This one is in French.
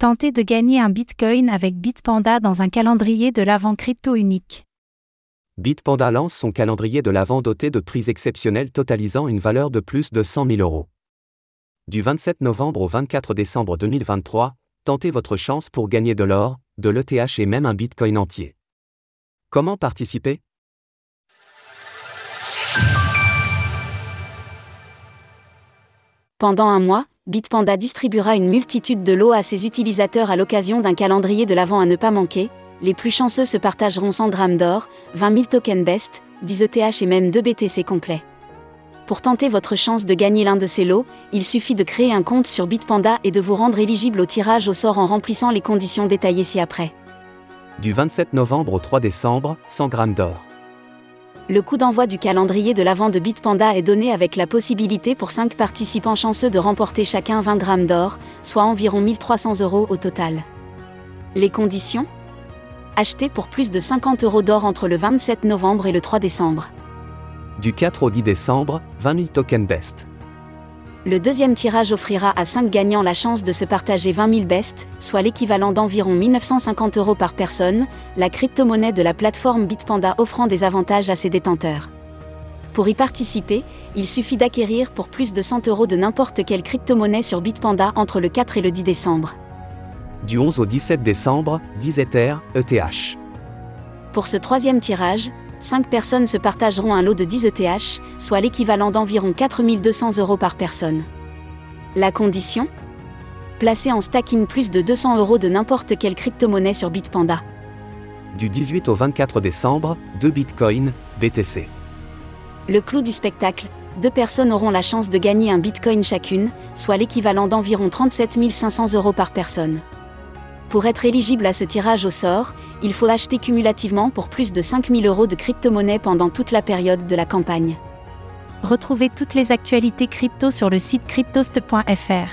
Tentez de gagner un Bitcoin avec Bitpanda dans un calendrier de l'avant crypto unique. Bitpanda lance son calendrier de l'avant doté de prix exceptionnels totalisant une valeur de plus de 100 000 euros. Du 27 novembre au 24 décembre 2023, tentez votre chance pour gagner de l'or, de l'ETH et même un Bitcoin entier. Comment participer? Pendant un mois, Bitpanda distribuera une multitude de lots à ses utilisateurs à l'occasion d'un calendrier de l'avant à ne pas manquer. Les plus chanceux se partageront 100 grammes d'or, 20 000 tokens BEST, 10 ETH et même 2 BTC complets. Pour tenter votre chance de gagner l'un de ces lots, il suffit de créer un compte sur Bitpanda et de vous rendre éligible au tirage au sort en remplissant les conditions détaillées ci-après. Du 27 novembre au 3 décembre, 100 grammes d'or. Le coup d'envoi du calendrier de l'avant de Bitpanda est donné avec la possibilité pour 5 participants chanceux de remporter chacun 20 grammes d'or, soit environ 1300 euros au total. Les conditions? Acheter pour plus de 50 euros d'or entre le 27 novembre et le 3 décembre. Du 4 au 10 décembre, 20 000 tokens BEST. Le deuxième tirage offrira à 5 gagnants la chance de se partager 20 000 BEST, soit l'équivalent d'environ 1950 euros par personne, la crypto-monnaie de la plateforme Bitpanda offrant des avantages à ses détenteurs. Pour y participer, il suffit d'acquérir pour plus de 100 euros de n'importe quelle crypto-monnaie sur Bitpanda entre le 4 et le 10 décembre. Du 11 au 17 décembre, 10 Ether, ETH. Pour ce troisième tirage, 5 personnes se partageront un lot de 10 ETH, soit l'équivalent d'environ 4200 euros par personne. La condition? Placer en stacking plus de 200 euros de n'importe quelle crypto-monnaie sur Bitpanda. Du 18 au 24 décembre, 2 Bitcoin, BTC. Le clou du spectacle deux personnes auront la chance de gagner un Bitcoin chacune, soit l'équivalent d'environ 37 500 euros par personne. Pour être éligible à ce tirage au sort, il faut acheter cumulativement pour plus de 5000 euros de crypto-monnaie pendant toute la période de la campagne. Retrouvez toutes les actualités crypto sur le site cryptost.fr.